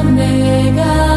Omega.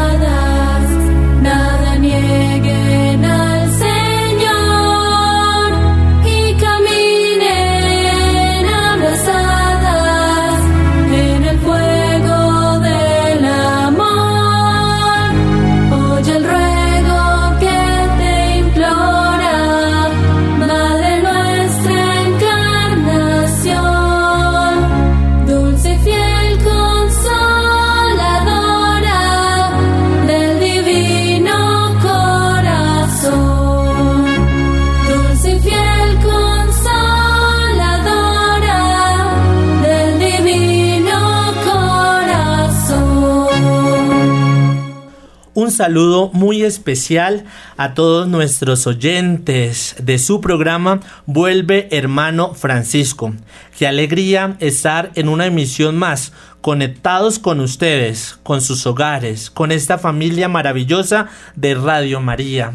Saludo muy especial a todos nuestros oyentes de su programa Vuelve Hermano Francisco. Qué alegría estar en una emisión más, conectados con ustedes, con sus hogares, con esta familia maravillosa de Radio María.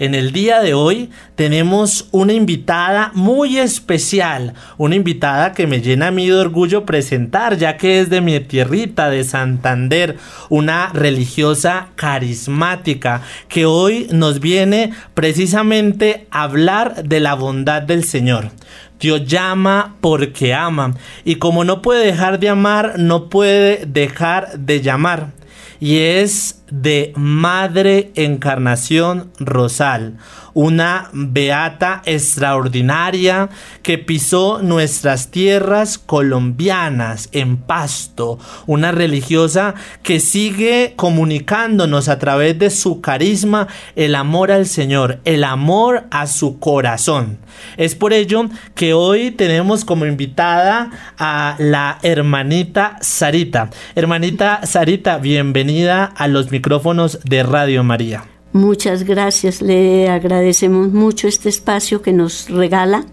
En el día de hoy tenemos una invitada muy especial, una invitada que me llena a mí de orgullo presentar, ya que es de mi tierrita de Santander, una religiosa carismática que hoy nos viene precisamente a hablar de la bondad del Señor. Dios llama porque ama. Y como no puede dejar de amar, no puede dejar de llamar. Y es de Madre Encarnación Rosal una beata extraordinaria que pisó nuestras tierras colombianas en pasto, una religiosa que sigue comunicándonos a través de su carisma el amor al Señor, el amor a su corazón. Es por ello que hoy tenemos como invitada a la hermanita Sarita. Hermanita Sarita, bienvenida a los micrófonos de Radio María. Muchas gracias, le agradecemos mucho este espacio que nos regala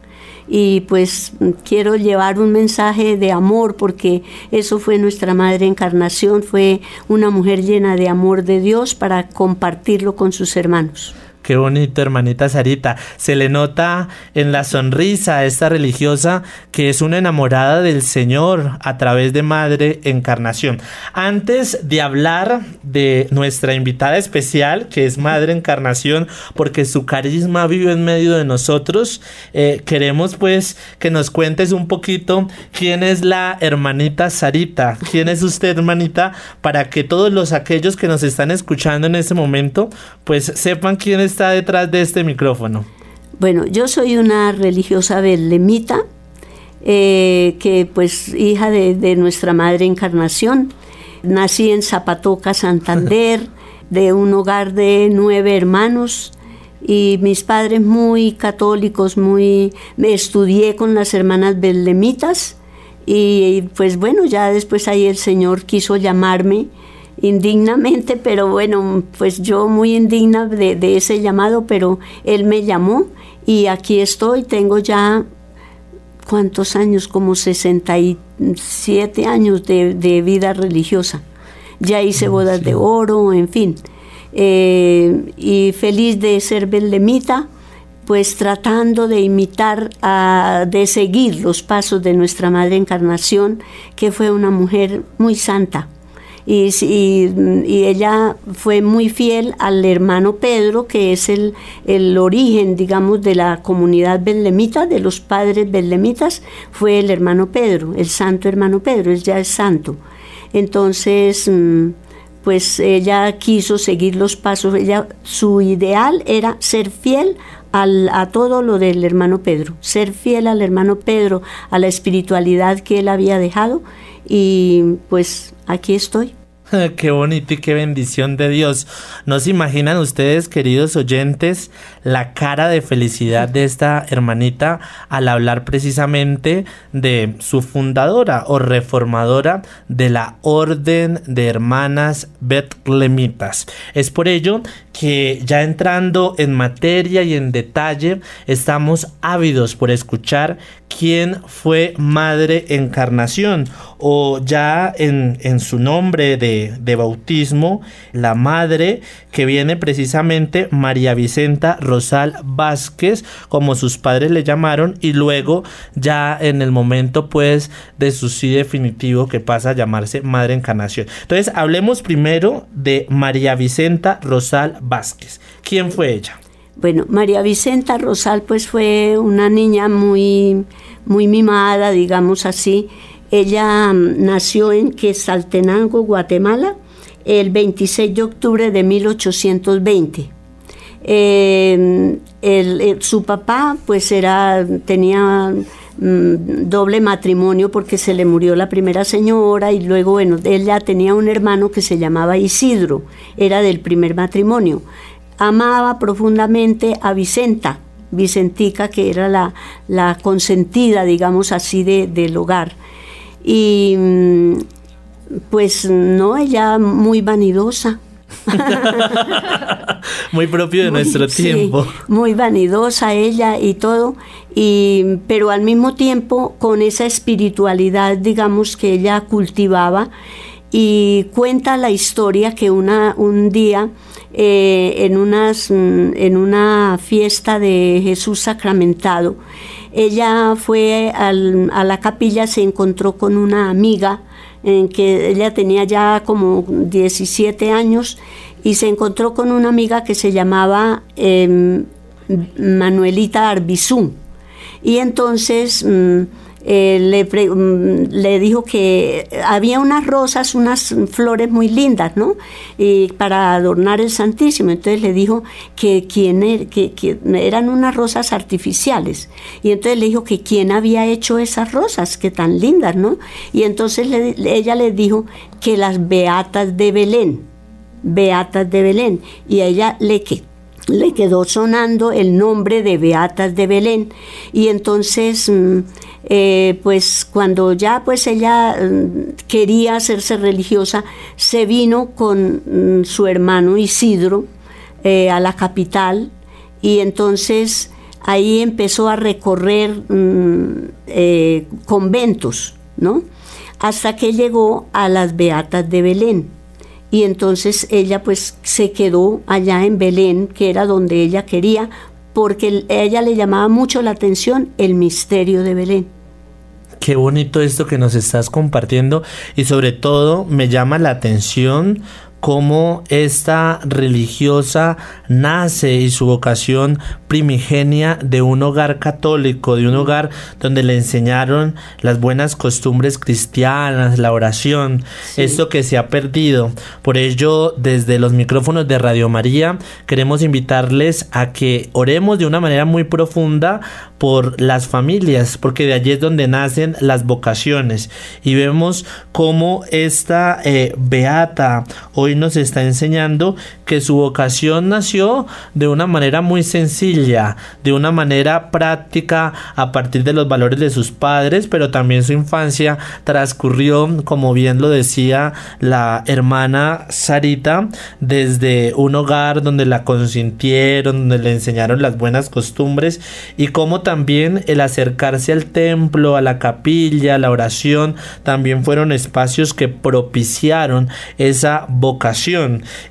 y pues quiero llevar un mensaje de amor porque eso fue nuestra madre encarnación, fue una mujer llena de amor de Dios para compartirlo con sus hermanos. Qué bonito, hermanita Sarita. Se le nota en la sonrisa a esta religiosa que es una enamorada del Señor a través de Madre Encarnación. Antes de hablar de nuestra invitada especial, que es Madre Encarnación, porque su carisma vive en medio de nosotros, eh, queremos pues que nos cuentes un poquito quién es la hermanita Sarita. ¿Quién es usted, hermanita? Para que todos los aquellos que nos están escuchando en este momento, pues sepan quién es está detrás de este micrófono? Bueno, yo soy una religiosa belemita, eh, que pues hija de, nuestra Madre Encarnación. Nací en Zapatoca, Santander, de un hogar de nueve hermanos y mis padres muy católicos, muy... Me estudié con las hermanas belemitas y pues bueno, ya después ahí el Señor quiso llamarme indignamente, pero bueno, pues yo muy indigna de, ese llamado, pero él me llamó y aquí estoy, tengo ya, ¿cuántos años? Como 67 años de, vida religiosa. Ya hice bodas de oro, en fin. Eh, y feliz de ser belemita, pues tratando de imitar, de seguir los pasos de nuestra Madre Encarnación, que fue una mujer muy santa y, y, ella fue muy fiel al hermano Pedro, que es el, el origen, digamos, de la comunidad belemita, de los padres belemitas, fue el hermano Pedro, el santo hermano Pedro, él ya es santo. Entonces, mm, pues ella quiso seguir los pasos, ella, su ideal era ser fiel al, a todo lo del hermano Pedro, ser fiel al hermano Pedro, a la espiritualidad que él había dejado y pues aquí estoy. qué bonito y qué bendición de Dios. ¿No se imaginan ustedes, queridos oyentes, la cara de felicidad de esta hermanita al hablar precisamente de su fundadora o reformadora de la Orden de Hermanas Betlemitas? Es por ello que ya entrando en materia y en detalle, estamos ávidos por escuchar quién fue Madre Encarnación o ya en, en su nombre de, de, bautismo, la Madre que viene precisamente María Vicenta Rosal Vázquez, como sus padres le llamaron, y luego ya en el momento pues de su sí definitivo que pasa a llamarse Madre Encarnación. Entonces hablemos primero de María Vicenta Rosal Vázquez. ¿Quién fue ella? Bueno, María Vicenta Rosal pues fue una niña muy, muy mimada, digamos así. Ella mm, nació en Quesaltenango, Guatemala, el 26 de octubre de 1820. Em, su papá pues era, tenía mm, doble matrimonio porque se le murió la primera señora y luego, bueno, ella tenía un hermano que se llamaba Isidro, era del primer matrimonio amaba profundamente a Vicenta, Vicentica, que era la, la consentida, digamos así, de, del hogar. Y mm, pues no, ella muy vanidosa, muy propio de nuestro tiempo. muy vanidosa ella y todo, y, pero al mismo tiempo con esa espiritualidad, digamos, que ella cultivaba. Y cuenta la historia que una, un día eh, en, unas, mm, en una fiesta de Jesús sacramentado, ella fue a la capilla, se encontró con una amiga en que ella tenía ya como 17 años y se encontró con una amiga que se llamaba em, Manuelita Arbizú. Y entonces mm, eh, le, mm, le, dijo que había unas rosas, unas flores muy lindas, ¿no? Y para adornar el Santísimo. Entonces le dijo er, que, eran unas rosas artificiales. Y entonces le dijo que quién había hecho esas rosas, que tan lindas, ¿no? Y entonces ella le dijo que las beatas de Belén, beatas de Belén. Y ella le le quedó sonando el nombre de Beatas de Belén. Y entonces mm, eh, pues cuando ya pues ella mm, quería hacerse religiosa, se vino con mm, su hermano Isidro eh, a la capital y entonces ahí empezó a recorrer eh, conventos, ¿no? Hasta que llegó a las Beatas de Belén. Y entonces ella pues se quedó allá en Belén, que era donde ella quería, porque a ella le llamaba mucho la atención el misterio de Belén. Qué bonito esto que nos estás compartiendo y sobre todo me llama la atención cómo esta religiosa nace y su vocación primigenia de un hogar católico, de un hogar donde le enseñaron las buenas costumbres cristianas, la oración, esto que se ha perdido. Por ello, desde los micrófonos de Radio María, queremos invitarles a que oremos de una manera muy profunda por las familias, porque de allí es donde nacen las vocaciones. Y vemos cómo esta eh, beata hoy nos está enseñando que su vocación nació de una manera muy sencilla, de una manera práctica a partir de los valores de sus padres, pero también su infancia transcurrió, como bien lo decía la hermana Sarita, desde un hogar donde la consintieron, donde le enseñaron las buenas costumbres y cómo también el acercarse al templo, a la capilla, la oración, también fueron espacios que propiciaron esa vocación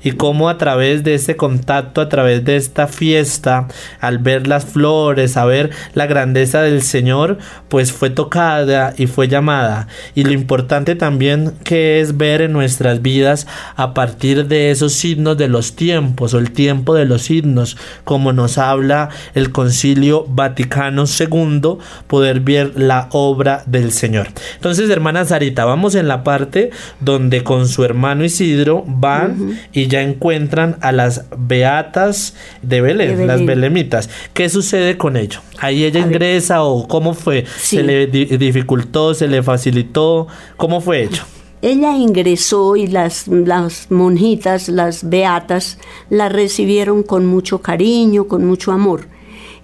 y cómo a través de ese contacto, a través de esta fiesta, al ver las flores, a ver la grandeza del Señor, pues fue tocada y fue llamada. Y lo importante también que es ver en nuestras vidas a partir de esos signos de los tiempos o el tiempo de los signos, como nos habla el Concilio Vaticano segundo poder ver la obra del Señor. Entonces, hermana Sarita, vamos en la parte donde con su hermano Isidro van y ya encuentran a las beatas de Belén, las belemitas. ¿Qué sucede con ello? ¿Ahí ella ingresa o cómo fue? ¿Se le dificultó, se le facilitó? ¿Cómo fue ello? Ella ingresó y las, las monjitas, las beatas, la recibieron con mucho cariño, con mucho amor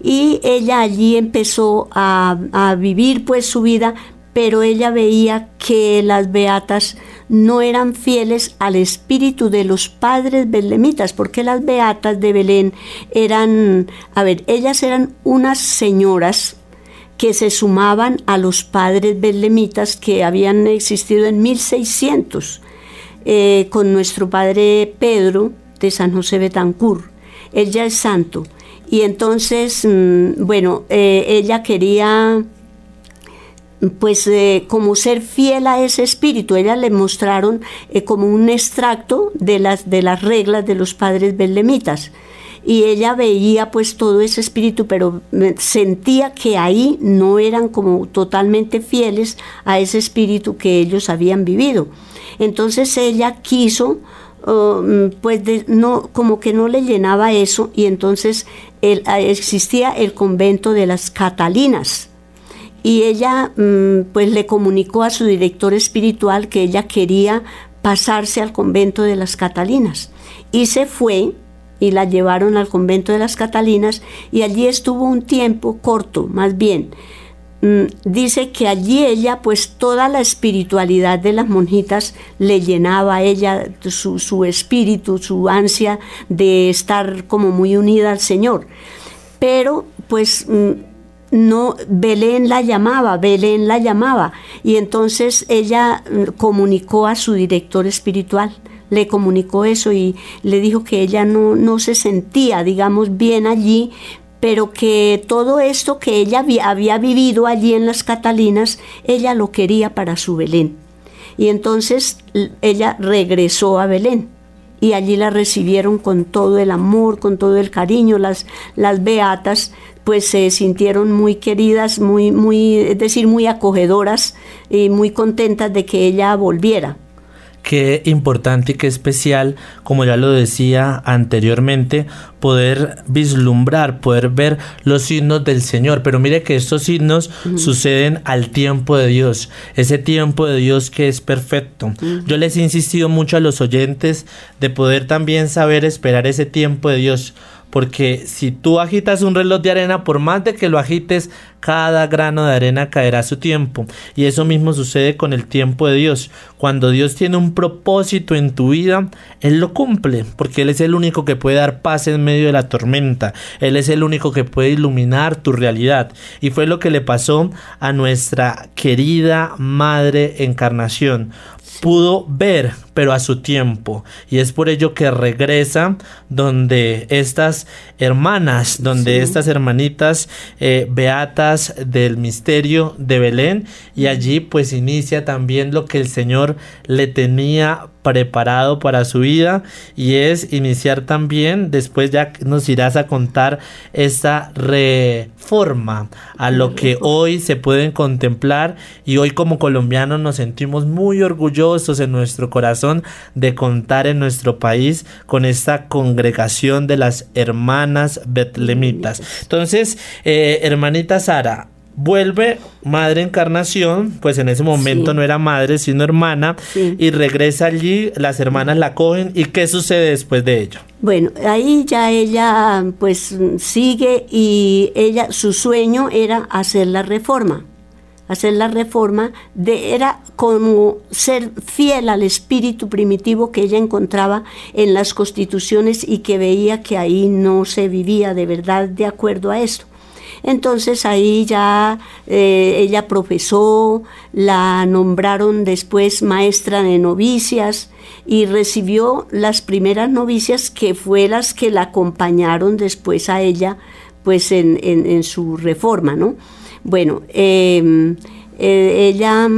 y ella allí empezó a, vivir pues su vida, pero ella veía que las beatas no eran fieles al espíritu de los padres belemitas, porque las beatas de Belén eran, a ver, ellas eran unas señoras que se sumaban a los padres belemitas que habían existido en 1600, eh, con nuestro padre Pedro de San José Betancur. Él ya es santo. Y entonces, mm, bueno, eh, ella quería pues eh, como ser fiel a ese espíritu. Ella le mostraron eh, como un extracto de las, de las reglas de los padres belemitas. Y ella veía pues todo ese espíritu, pero sentía que ahí no eran como totalmente fieles a ese espíritu que ellos habían vivido. Entonces ella quiso Mm, pues no, como que no le llenaba eso y entonces existía el convento de las Catalinas y ella mm, pues le comunicó a su director espiritual que ella quería pasarse al convento de las Catalinas y se fue y la llevaron al convento de las Catalinas y allí estuvo un tiempo corto, más bien, mm, dice que allí ella, pues toda la espiritualidad de las monjitas le llenaba a ella su, su espíritu, su ansia de estar como muy unida al Señor. Pero pues mm, no, Belén la llamaba, Belén la llamaba. Y entonces ella mm, comunicó a su director espiritual, le comunicó eso y le dijo que ella no, no se sentía, digamos, bien allí, pero que todo esto que ella había vivido allí en las Catalinas, ella lo quería para su Belén. Y entonces ella regresó a Belén y allí la recibieron con todo el amor, con todo el cariño. Las, las beatas pues se sintieron muy queridas, muy, muy, es decir, muy acogedoras y muy contentas de que ella volviera qué importante y qué especial, como ya lo decía anteriormente, poder vislumbrar, poder ver los signos del Señor. Pero mire que estos signos suceden al tiempo de Dios, ese tiempo de Dios que es perfecto. Yo les he insistido mucho a los oyentes de poder también saber esperar ese tiempo de Dios porque si tú agitas un reloj de arena, por más de que lo agites, cada grano de arena caerá a su tiempo. Y eso mismo sucede con el tiempo de Dios. Cuando Dios tiene un propósito en tu vida, Él lo cumple, porque Él es el único que puede dar paz en medio de la tormenta. Él es el único que puede iluminar tu realidad. Y fue lo que le pasó a nuestra querida Madre Encarnación pudo ver, pero a su tiempo. Y es por ello que regresa donde estas hermanas, donde estas hermanitas eh, beatas del misterio de Belén, y allí pues inicia también lo que el Señor le tenía preparado para su vida y es iniciar también, después ya nos irás a contar esta reforma a lo que hoy se pueden contemplar y hoy como colombianos nos sentimos muy orgullosos en nuestro corazón de contar en nuestro país con esta congregación de las hermanas betlemitas. Entonces, eh, hermanita Sara, Vuelve Madre Encarnación, pues en ese momento no era madre, sino hermana, y regresa allí, las hermanas la cogen, ¿y qué sucede después de ello? Bueno, ahí ya ella pues sigue y ella, su sueño era hacer la reforma, hacer la reforma, de, era como ser fiel al espíritu primitivo que ella encontraba en las constituciones y que veía que ahí no se vivía de verdad de acuerdo a esto. Entonces ahí ya eh, ella profesó, la nombraron después maestra de novicias y recibió las primeras novicias que fue las que la acompañaron después a ella pues en, su reforma, ¿no? Bueno, em, eh, ella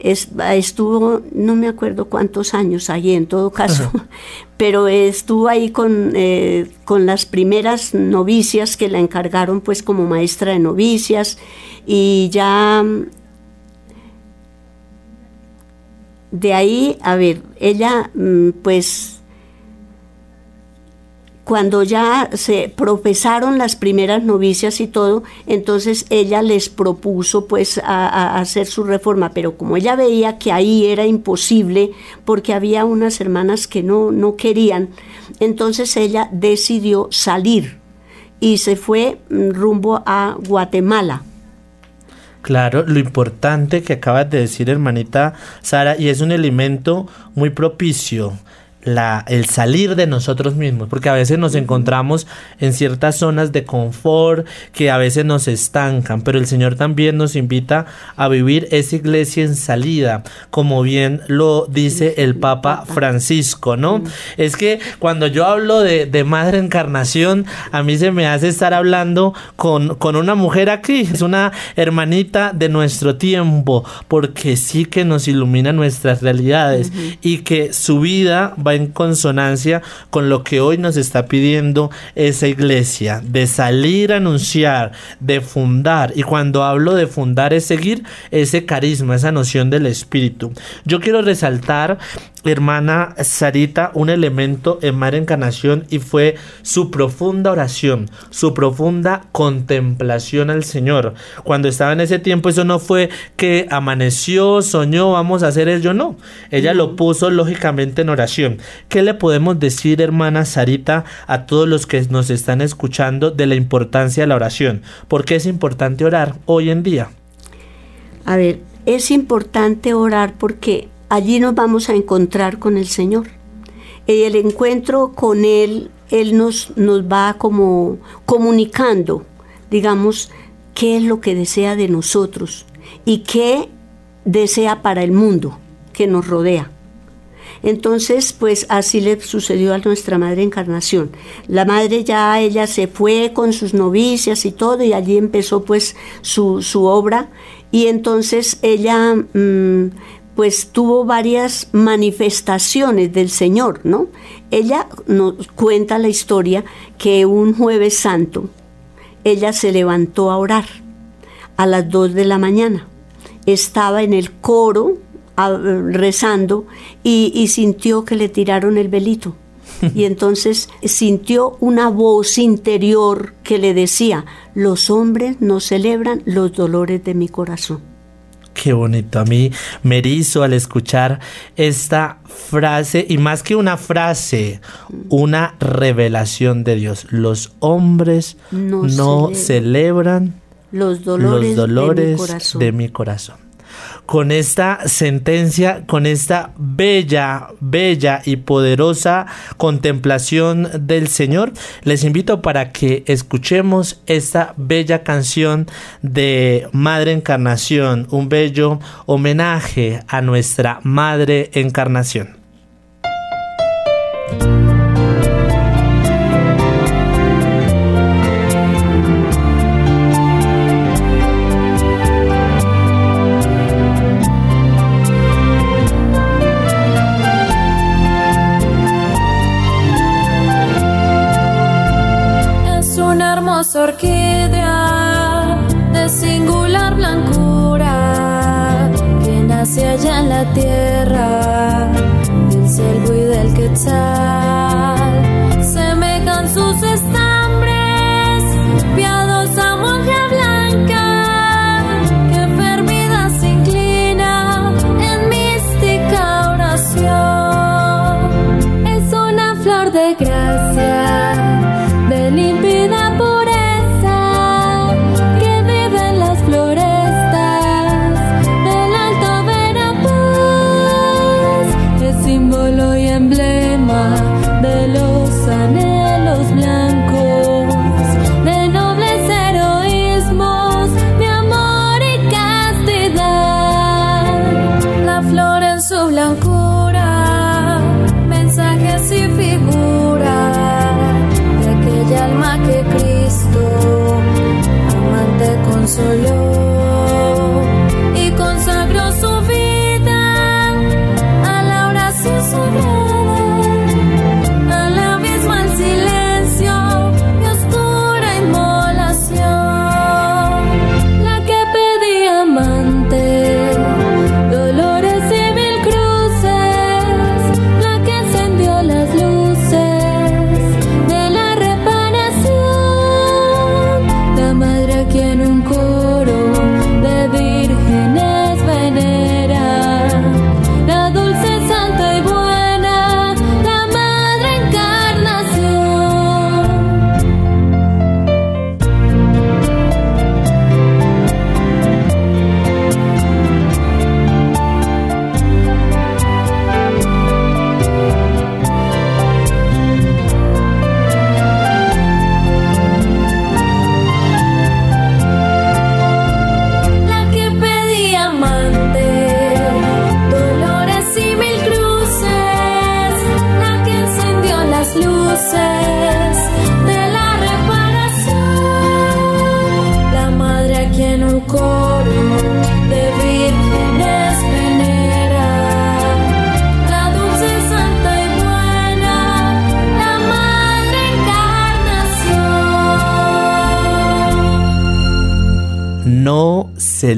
estuvo, no me acuerdo cuántos años allí en todo caso, pero estuvo ahí con, eh, con las primeras novicias que la encargaron pues como maestra de novicias y ya de ahí, a ver, ella mm, pues cuando ya se profesaron las primeras novicias y todo, entonces ella les propuso pues a, hacer su reforma, pero como ella veía que ahí era imposible porque había unas hermanas que no, no querían, entonces ella decidió salir y se fue mm, rumbo a Guatemala. Claro, lo importante que acabas de decir, hermanita Sara, y es un elemento muy propicio la, el salir de nosotros mismos, porque a veces nos encontramos en ciertas zonas de confort que a veces nos estancan, pero el Señor también nos invita a vivir esa iglesia en salida, como bien lo dice el Papa Francisco, ¿no? Es que cuando yo hablo de, de Madre Encarnación, a mí se me hace estar hablando con, con una mujer aquí, es una hermanita de nuestro tiempo, porque sí que nos ilumina nuestras realidades y que su vida va en consonancia con lo que hoy nos está pidiendo esa iglesia, de salir a anunciar, de fundar. Y cuando hablo de fundar es seguir ese carisma, esa noción del espíritu. Yo quiero resaltar hermana Sarita un elemento en Madre Encarnación y fue su profunda oración, su profunda contemplación al Señor. Cuando estaba en ese tiempo, eso no fue que amaneció, soñó, vamos a hacer ello, no. Ella lo puso lógicamente en oración. ¿Qué le podemos decir, hermana Sarita, a todos los que nos están escuchando de la importancia de la oración? ¿Por qué es importante orar hoy en día? A ver, es importante orar porque allí nos vamos a encontrar con el Señor. Y el encuentro con Él, Él nos, nos va como comunicando, digamos, qué es lo que desea de nosotros y qué desea para el mundo que nos rodea. Entonces, pues así le sucedió a nuestra Madre Encarnación. La Madre ya, ella se fue con sus novicias y todo, y allí empezó pues su, su obra. Y entonces ella mm, pues tuvo varias manifestaciones del Señor, ¿no? Ella nos cuenta la historia que un jueves santo ella se levantó a orar a las dos de la mañana. Estaba en el coro rezando y, y sintió que le tiraron el velito. Y entonces sintió una voz interior que le decía, los hombres no celebran los dolores de mi corazón. Qué bonito. A mí me erizo al escuchar esta frase y más que una frase, una revelación de Dios. Los hombres no, celebran, los dolores, De mi corazón con esta sentencia, con esta bella, bella y poderosa contemplación del Señor, les invito para que escuchemos esta bella canción de Madre Encarnación, un bello homenaje a nuestra Madre Encarnación.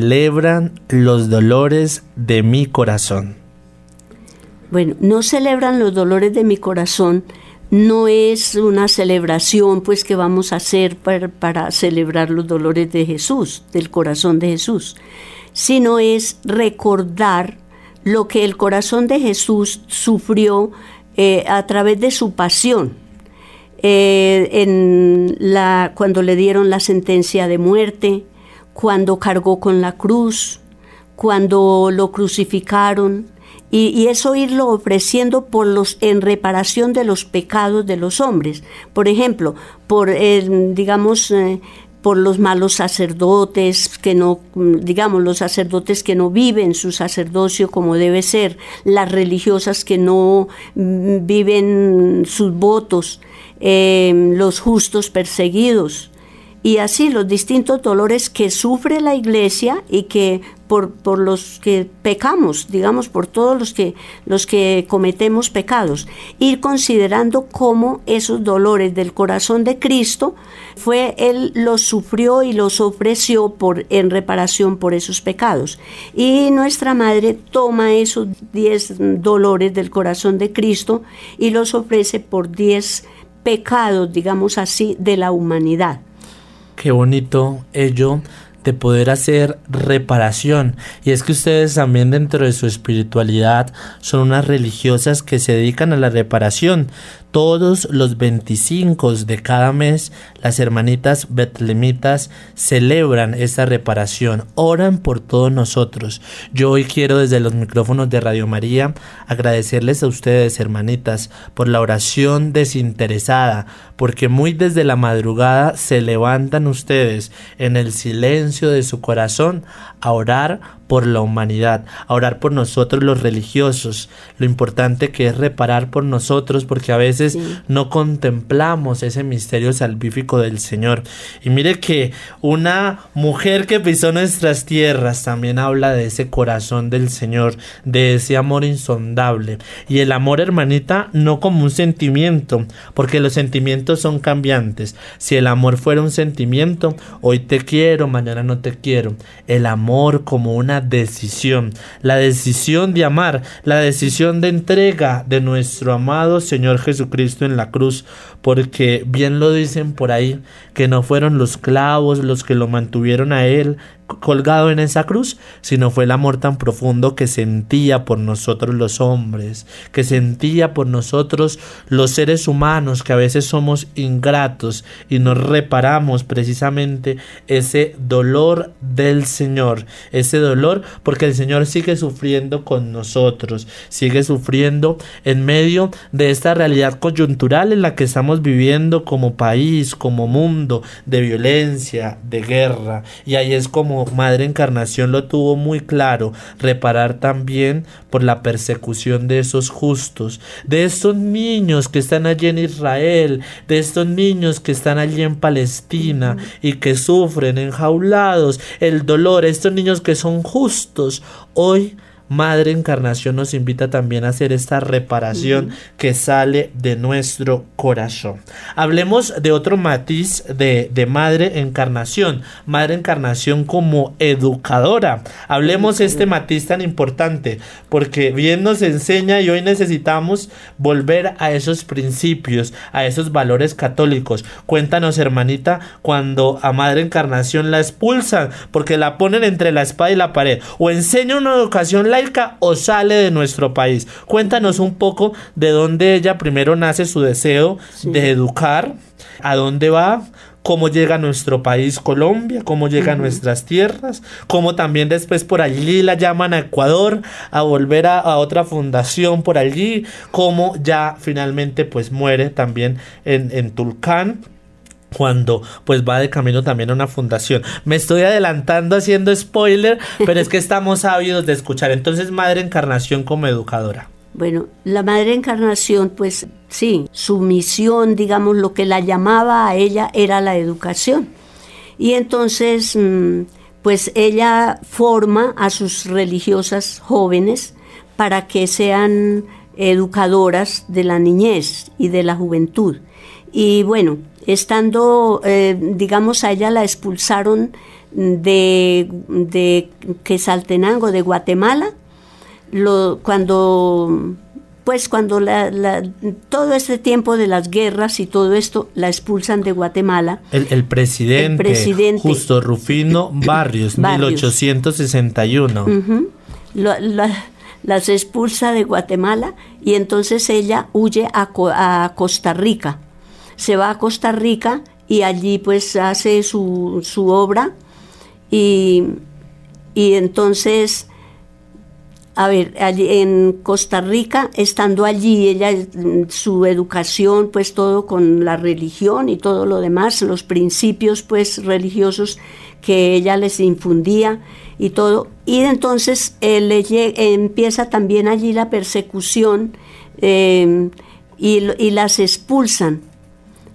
Celebran los dolores de mi corazón. Bueno, no celebran los dolores de mi corazón, no es una celebración pues que vamos a hacer para, celebrar los dolores de Jesús, del corazón de Jesús, sino es recordar lo que el corazón de Jesús sufrió eh, a través de su pasión. Eh, cuando le dieron la sentencia de muerte, cuando cargó con la cruz, cuando lo crucificaron, y, eso irlo ofreciendo por los, en reparación de los pecados de los hombres. Por ejemplo, por, eh, digamos, eh, por los malos sacerdotes que no, digamos, los sacerdotes que no viven su sacerdocio como debe ser, las religiosas que no mm, viven sus votos, eh, los justos perseguidos, y así los distintos dolores que sufre la iglesia y que por, por, los que pecamos, digamos, por todos los que, los que cometemos pecados, ir considerando cómo esos dolores del corazón de Cristo fue Él los sufrió y los ofreció por, en reparación por esos pecados. Y nuestra Madre toma esos diez dolores del corazón de Cristo y los ofrece por diez pecados, digamos así, de la humanidad qué bonito ello de poder hacer reparación. Y es que ustedes también dentro de su espiritualidad son unas religiosas que se dedican a la reparación. Todos los 25 de cada mes las hermanitas betlemitas celebran esta reparación, oran por todos nosotros. Yo hoy quiero desde los micrófonos de Radio María agradecerles a ustedes hermanitas por la oración desinteresada, porque muy desde la madrugada se levantan ustedes en el silencio de su corazón a orar por la humanidad, a orar por nosotros los religiosos, lo importante que es reparar por nosotros, porque a veces no contemplamos ese misterio salvífico del Señor. Y mire que una mujer que pisó nuestras tierras también habla de ese corazón del Señor, de ese amor insondable. Y el amor, hermanita, no como un sentimiento, porque los sentimientos son cambiantes. Si el amor fuera un sentimiento, hoy te quiero, mañana no te quiero. El amor como una decisión, la decisión de amar, la decisión de entrega de nuestro amado Señor Jesucristo en la cruz, porque bien lo dicen por ahí, que no fueron los clavos los que lo mantuvieron a Él, colgado en esa cruz, sino fue el amor tan profundo que sentía por nosotros los hombres, que sentía por nosotros los seres humanos, que a veces somos ingratos y nos reparamos precisamente ese dolor del Señor, ese dolor porque el Señor sigue sufriendo con nosotros, sigue sufriendo en medio de esta realidad coyuntural en la que estamos viviendo como país, como mundo, de violencia, de guerra, y ahí es como Madre Encarnación lo tuvo muy claro, reparar también por la persecución de esos justos, de estos niños que están allí en Israel, de estos niños que están allí en Palestina y que sufren enjaulados el dolor, estos niños que son justos, hoy Madre Encarnación nos invita también a hacer esta reparación que sale de nuestro corazón. Hablemos de otro matiz de, de, Madre Encarnación, Madre Encarnación como educadora. Hablemos este matiz tan importante, porque bien nos enseña y hoy necesitamos volver a esos principios, a esos valores católicos. Cuéntanos, hermanita, cuando a Madre Encarnación la expulsan, porque la ponen entre la espada y la pared, o enseña una educación laica, o sale de nuestro país. Cuéntanos un poco de dónde ella primero nace su deseo de educar, a dónde va, cómo llega a nuestro país Colombia, cómo llega a nuestras tierras, cómo también después por allí la llaman a Ecuador a volver a, a, otra fundación por allí, cómo ya finalmente pues muere también en, en Tulcán cuando pues va de camino también a una fundación. Me estoy adelantando haciendo spoiler, pero es que estamos ávidos de escuchar. Entonces, Madre Encarnación como educadora. Bueno, la Madre Encarnación, pues sí, su misión, digamos, lo que la llamaba a ella era la educación. Y entonces, mm, pues ella forma a sus religiosas jóvenes para que sean educadoras de la niñez y de la juventud. Y bueno, estando, eh, digamos, a ella la expulsaron de, de Quesaltenango, de Guatemala, lo, cuando después, cuando la, todo este tiempo de las guerras y todo esto, la expulsan de Guatemala. El, presidente, Justo Rufino Barrios, 1861. las expulsa de Guatemala y entonces ella huye a, a, Costa Rica. Se va a Costa Rica y allí pues hace su, su obra y, y entonces a ver, en Costa Rica, estando allí, ella, su educación, pues todo con la religión y todo lo demás, los principios, pues religiosos que ella les infundía y todo. Y entonces le empieza también allí la persecución eh, y, y las expulsan.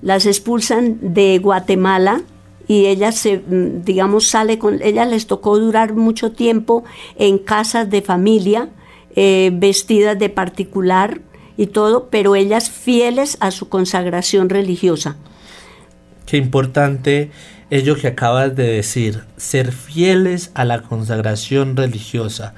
Las expulsan de Guatemala y ella se, mm, digamos, sale con, ella les tocó durar mucho tiempo en casas de familia, eh, vestidas de particular y todo, pero ellas fieles a su consagración religiosa. Qué importante ello que acabas de decir, ser fieles a la consagración religiosa.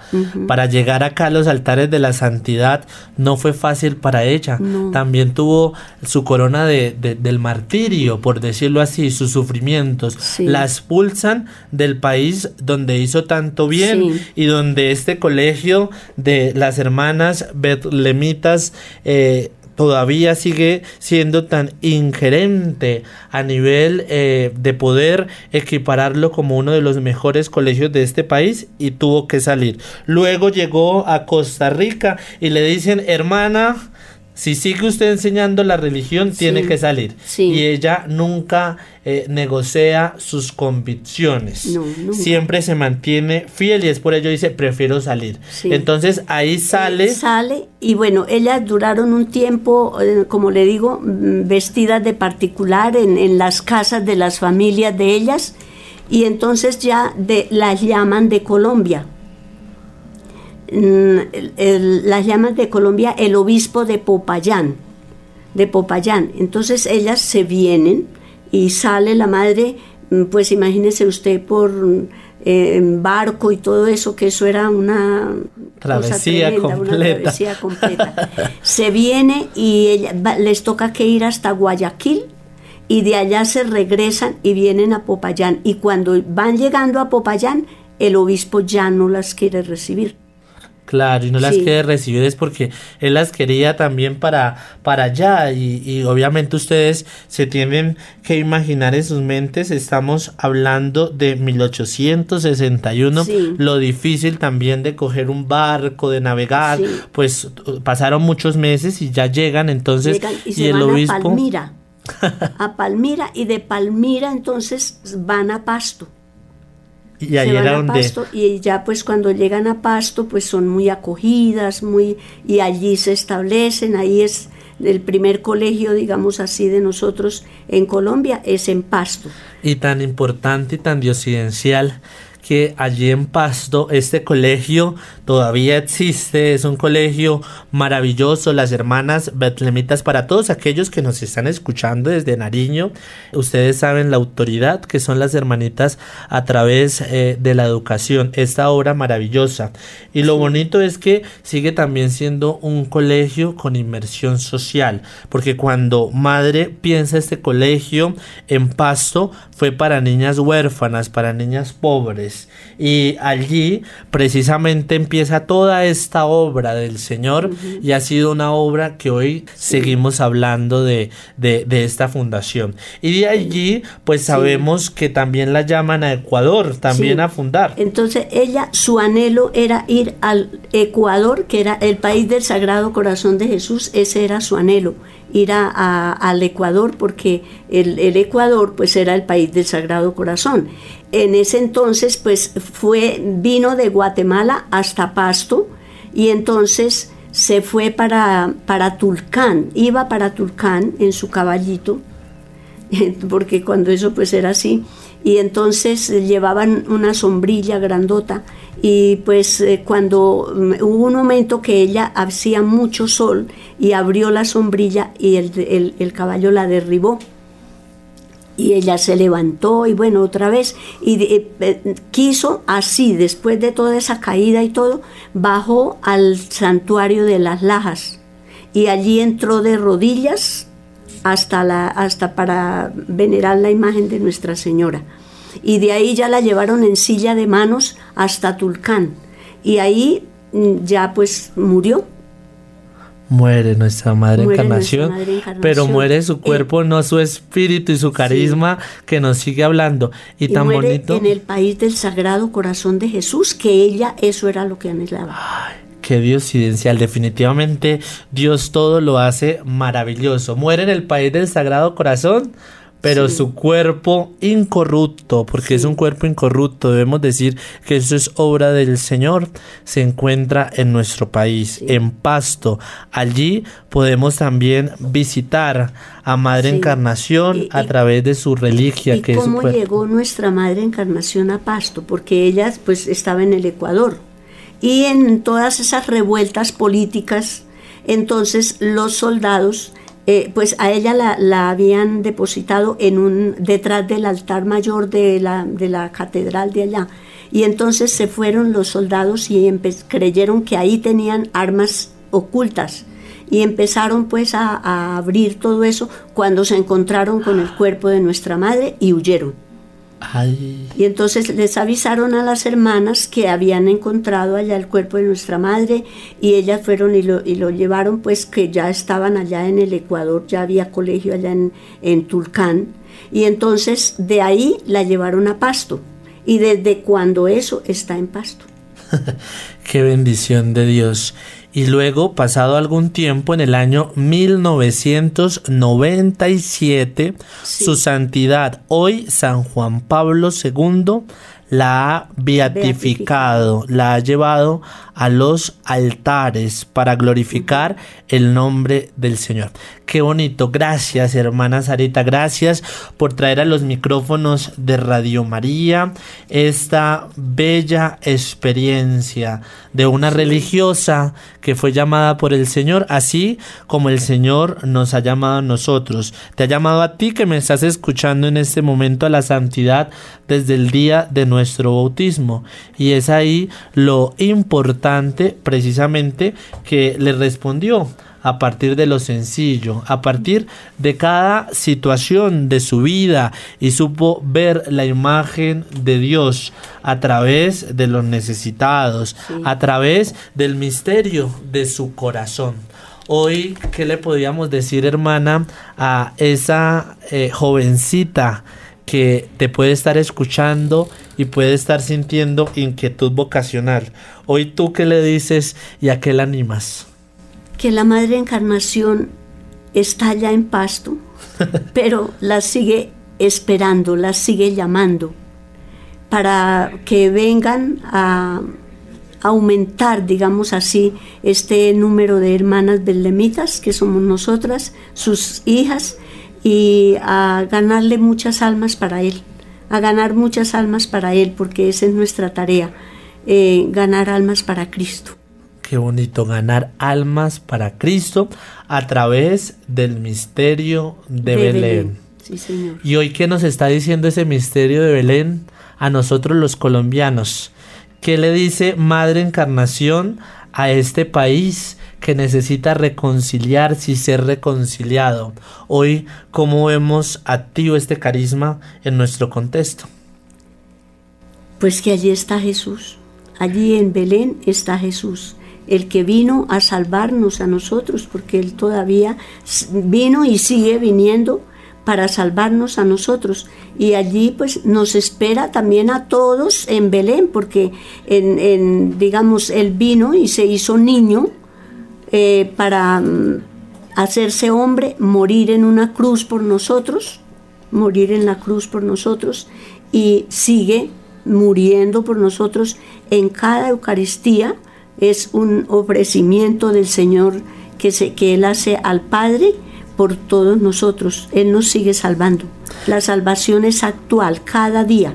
Para llegar acá a los altares de la santidad no fue fácil para ella. También tuvo su corona de, del martirio, por decirlo así, sus sufrimientos. La expulsan del país donde hizo tanto bien y donde este colegio de las hermanas betlemitas eh, todavía sigue siendo tan ingerente a nivel eh, de poder equipararlo como uno de los mejores colegios de este país y tuvo que salir. Luego llegó a Costa Rica y le dicen, hermana, si sigue usted enseñando la religión, tiene que salir. Y ella nunca eh, negocia sus convicciones. Siempre se mantiene fiel y es por ello dice, prefiero salir. Entonces ahí sale. Sale y bueno, ellas duraron un tiempo, eh, como le digo, mm, vestidas de particular en, en, las casas de las familias de ellas y entonces ya de, las llaman de Colombia las llamas de Colombia el obispo de Popayán, de Popayán. Entonces ellas se vienen y sale la madre, mm, pues imagínese usted por eh, barco y todo eso, que eso era una travesía, completa. se viene y ella, les toca que ir hasta Guayaquil y de allá se regresan y vienen a Popayán. Y cuando van llegando a Popayán, el obispo ya no las quiere recibir. Claro, y no las quiere recibir es porque él las quería también para, para allá y, y, obviamente ustedes se tienen que imaginar en sus mentes, estamos hablando de 1861, lo difícil también de coger un barco, de navegar, pues pasaron muchos meses y ya llegan entonces y, el obispo... A Palmira, a Palmira y de Palmira entonces van a Pasto. Y donde... Pasto, y ya pues cuando llegan a Pasto pues son muy acogidas, muy y allí se establecen, ahí es el primer colegio, digamos así, de nosotros en Colombia, es en Pasto. Y tan importante y tan diosidencial que allí en Pasto este colegio todavía existe, es un colegio maravilloso, las hermanas betlemitas para todos aquellos que nos están escuchando desde Nariño, ustedes saben la autoridad que son las hermanitas a través eh, de la educación, esta obra maravillosa. Y lo bonito es que sigue también siendo un colegio con inmersión social, porque cuando madre piensa este colegio en Pasto fue para niñas huérfanas, para niñas pobres, y allí precisamente empieza toda esta obra del Señor y ha sido una obra que hoy seguimos hablando de, de, esta fundación. Y de allí pues sabemos que también la llaman a Ecuador, también a fundar. Entonces ella, su anhelo era ir al Ecuador, que era el país del Sagrado Corazón de Jesús, ese era su anhelo ir a, al Ecuador porque el, el, Ecuador pues era el país del Sagrado Corazón. En ese entonces pues fue, vino de Guatemala hasta Pasto y entonces se fue para, para Tulcán, iba para Tulcán en su caballito, porque cuando eso pues era así, y entonces llevaban una sombrilla grandota y pues eh, cuando mm, hubo un momento que ella hacía mucho sol y abrió la sombrilla y el, el, caballo la derribó y ella se levantó y bueno, otra vez, y eh, eh, quiso así, después de toda esa caída y todo, bajó al santuario de las Lajas. y allí entró de rodillas hasta, la, hasta para venerar la imagen de Nuestra Señora. Y de ahí ya la llevaron en silla de manos hasta Tulcán. Y ahí mm, ya pues murió. Muere nuestra madre, encarnación, pero muere su cuerpo, no su espíritu y su carisma que nos sigue hablando. Y, tan bonito. En el país del Sagrado Corazón de Jesús, que ella eso era lo que anhelaba. Ay, qué diosidencial. Definitivamente Dios todo lo hace maravilloso. Muere en el país del Sagrado Corazón pero su cuerpo incorrupto, porque es un cuerpo incorrupto, debemos decir que eso es obra del Señor, se encuentra en nuestro país, en Pasto. Allí podemos también visitar a Madre Encarnación a través de su reliquia. ¿y ¿Cómo llegó nuestra Madre Encarnación a Pasto? Porque ella pues estaba en el Ecuador y en todas esas revueltas políticas, entonces los soldados eh, pues a ella la, habían depositado un detrás del altar mayor de la, de la catedral de allá. Y entonces se fueron los soldados y creyeron que ahí tenían armas ocultas y empezaron pues a, abrir todo eso cuando se encontraron con el cuerpo de nuestra madre y huyeron. Y entonces les avisaron a las hermanas que habían encontrado allá el cuerpo de nuestra madre y ellas fueron y lo, y lo llevaron pues que ya estaban allá en el Ecuador, ya había colegio allá en, en Tulcán. Y entonces de ahí la llevaron a Pasto. Y desde cuando eso está en Pasto. Qué bendición de Dios y luego, pasado algún tiempo, en el año 1997, su santidad, hoy San Juan Pablo II, la ha beatificado, la ha llevado a los altares para glorificar el nombre del Señor. Qué bonito. Gracias, hermana Sarita. Gracias por traer a los micrófonos de Radio María esta bella experiencia de una religiosa que fue llamada por el Señor, así como el Señor nos ha llamado a nosotros. Te ha llamado a ti que me estás escuchando en este momento a la santidad desde el día de nuestro bautismo. Y es ahí lo importante precisamente que le respondió a partir de lo sencillo, a partir de cada situación de su vida y supo ver la imagen de Dios a través de los necesitados, a través del misterio de su corazón. Hoy, ¿qué le podríamos decir, hermana, a esa eh, jovencita que te puede estar escuchando y puede estar sintiendo inquietud vocacional? Hoy tú qué le dices y a qué la animas? que la Madre Encarnación está ya en pasto, pero la sigue esperando, la sigue llamando para que vengan a aumentar, digamos así, este número de hermanas belemitas que somos nosotras, sus hijas, y a ganarle muchas almas para Él, a ganar muchas almas para Él, porque esa es nuestra tarea, eh, ganar almas para Cristo. Qué bonito ganar almas para Cristo a través del misterio de, Belén. Sí, señor. Y hoy, ¿qué nos está diciendo ese misterio de Belén a nosotros los colombianos? ¿Qué le dice Madre Encarnación a este país que necesita reconciliarse y ser reconciliado? Hoy, ¿cómo vemos activo este carisma en nuestro contexto? Pues que allí está Jesús. Allí en Belén está Jesús el que vino a salvarnos a nosotros, porque Él todavía vino y sigue viniendo para salvarnos a nosotros. Y allí pues nos espera también a todos en Belén, porque en, digamos, Él vino y se hizo niño eh, para mm, hacerse hombre, morir en una cruz por nosotros, morir en la cruz por nosotros, y sigue muriendo por nosotros en cada Eucaristía es un ofrecimiento del Señor que, se, que Él hace al Padre por todos nosotros. Él nos sigue salvando. La salvación es actual, cada día.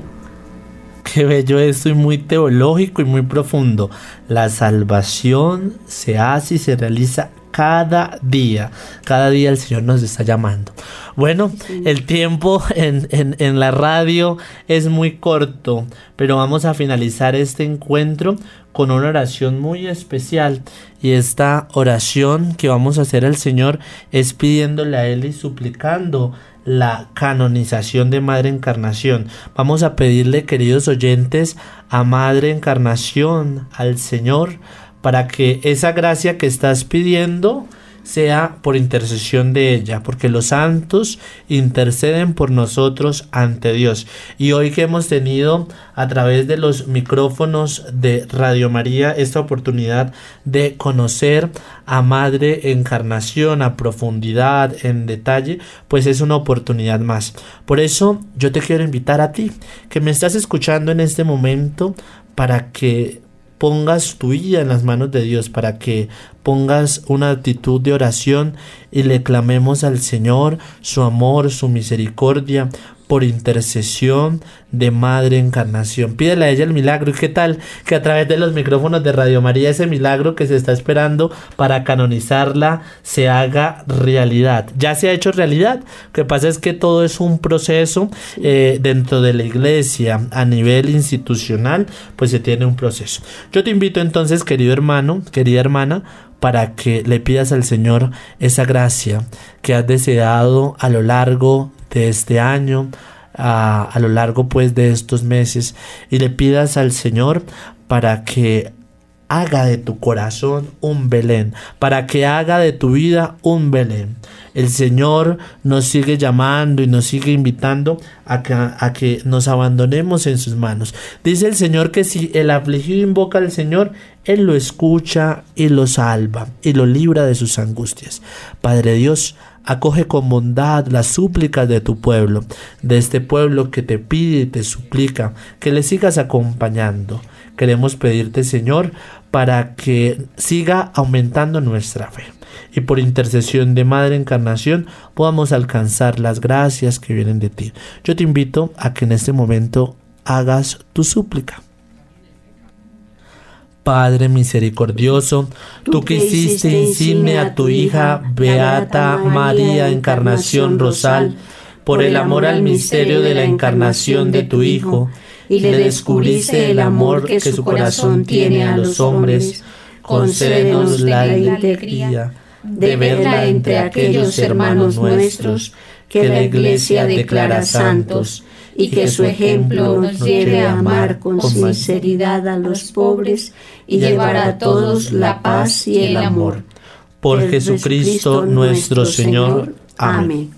Qué bello esto y muy teológico y muy profundo. La salvación se hace y se realiza cada día. Cada día el Señor nos está llamando. Bueno, el tiempo en, en, la radio es muy corto, pero vamos a finalizar este encuentro con una oración muy especial. Y esta oración que vamos a hacer al Señor es pidiéndole a Él y suplicando la canonización de Madre Encarnación. Vamos a pedirle, queridos oyentes, a Madre Encarnación, al Señor, para que esa gracia que estás pidiendo sea por intercesión de ella, porque los santos interceden por nosotros ante Dios. Y hoy que hemos tenido a través de los micrófonos de Radio María esta oportunidad de conocer a Madre Encarnación a profundidad, en detalle, pues es una oportunidad más. Por eso yo te quiero invitar a ti, que me estás escuchando en este momento, para que pongas tu vida en las manos de Dios, para que pongas una actitud de oración y le clamemos al Señor su amor, su misericordia, por intercesión de Madre Encarnación. Pídele a ella el milagro. ¿Y qué tal que a través de los micrófonos de Radio María ese milagro que se está esperando para canonizarla se haga realidad? Ya se ha hecho realidad. Lo que pasa es que todo es un proceso eh, dentro de la iglesia a nivel institucional, pues se tiene un proceso. Yo te invito entonces, querido hermano, querida hermana, para que le pidas al Señor esa gracia que has deseado a lo largo de este año, a, a, lo largo pues de estos meses y le pidas al Señor para que haga de tu corazón un Belén, para que haga de tu vida un Belén. El Señor nos sigue llamando y nos sigue invitando a que, a que nos abandonemos en sus manos. Dice el Señor que si el afligido invoca al Señor, Él lo escucha y lo salva y lo libra de sus angustias. Padre Dios, Acoge con bondad las súplicas de tu pueblo, de este pueblo que te pide y te suplica que le sigas acompañando. Queremos pedirte, Señor, para que siga aumentando nuestra fe y por intercesión de Madre Encarnación podamos alcanzar las gracias que vienen de ti. Yo te invito a que en este momento hagas tu súplica. Padre misericordioso, tú que hiciste insigne a tu hija Beata María Encarnación Rosal, por el amor al misterio de la encarnación de tu Hijo, y le descubriste el amor que su corazón tiene a los hombres, concédenos la alegría de verla entre aquellos hermanos nuestros que la Iglesia declara santos y que su ejemplo nos lleve a amar con sinceridad a los pobres y llevar a todos la paz y el amor. Por Jesucristo nuestro Señor. Amén.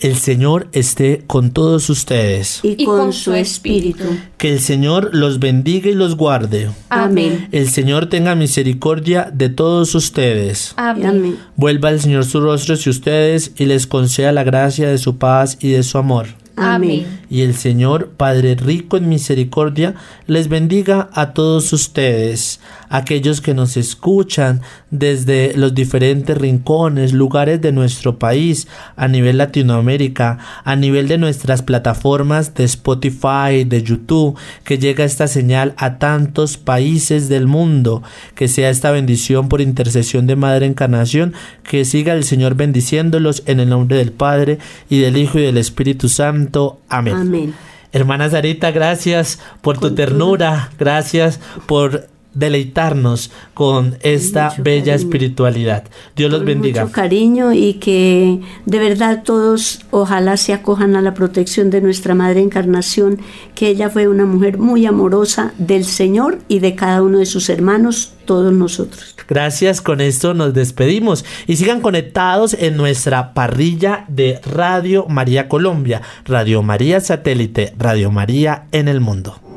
El Señor esté con todos ustedes. Y con su espíritu. Que el Señor los bendiga y los guarde. Amén. El Señor tenga misericordia de todos ustedes. Amén. Vuelva el Señor su rostro hacia ustedes y les conceda la gracia de su paz y de su amor. Amén. Y el Señor, Padre rico en misericordia, les bendiga a todos ustedes, aquellos que nos escuchan desde los diferentes rincones, lugares de nuestro país, a nivel Latinoamérica, a nivel de nuestras plataformas de Spotify, de YouTube, que llega esta señal a tantos países del mundo, que sea esta bendición por intercesión de Madre Encarnación, que siga el Señor bendiciéndolos en el nombre del Padre y del Hijo y del Espíritu Santo. Amén. Amén. Hermana Sarita, gracias por tu ternura, gracias por deleitarnos con esta bella espiritualidad. Dios los bendiga. Mucho cariño y que de verdad todos ojalá se acojan a la protección de nuestra Madre Encarnación, que ella fue una mujer muy amorosa del Señor y de cada uno de sus hermanos, todos nosotros. Gracias, con esto nos despedimos y sigan conectados en nuestra parrilla de Radio María Colombia, Radio María Satélite, Radio María en el mundo.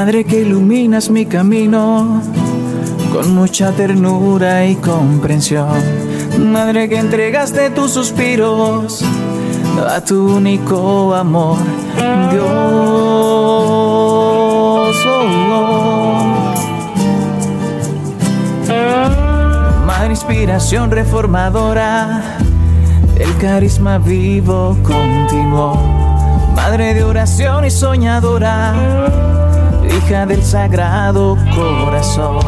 Madre que iluminas mi camino con mucha ternura y comprensión. Madre que entregaste tus suspiros a tu único amor. Dios Madre inspiración reformadora, el carisma vivo continuó. Madre de oración y soñadora, hija del sagrado corazón.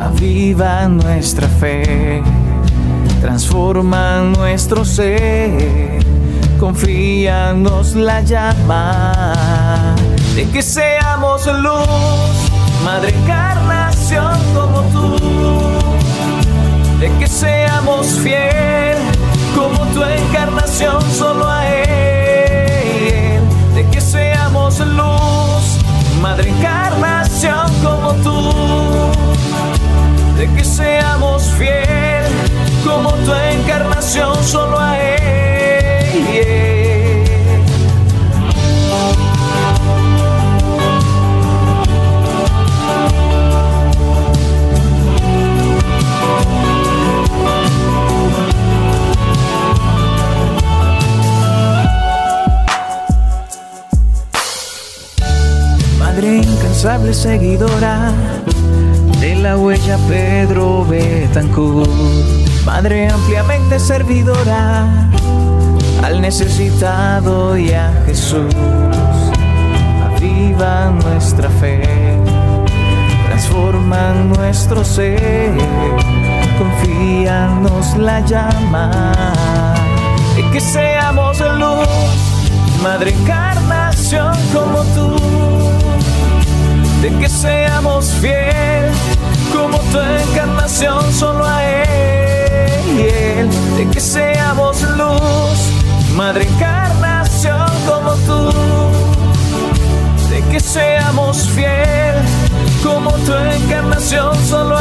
Aviva nuestra fe, transforma nuestro ser, confíanos la llama de que seamos luz, madre encarnación como tú, de que seamos fiel como tu encarnación solo incansable seguidora de la huella Pedro Betancourt, madre ampliamente servidora al necesitado y a Jesús. Aviva nuestra fe, transforma nuestro ser, confíanos la llama y que seamos luz, madre encarnación como tú de que seamos fiel como tu encarnación solo a Él, de que seamos luz, madre encarnación como tú, de que seamos fiel como tu encarnación solo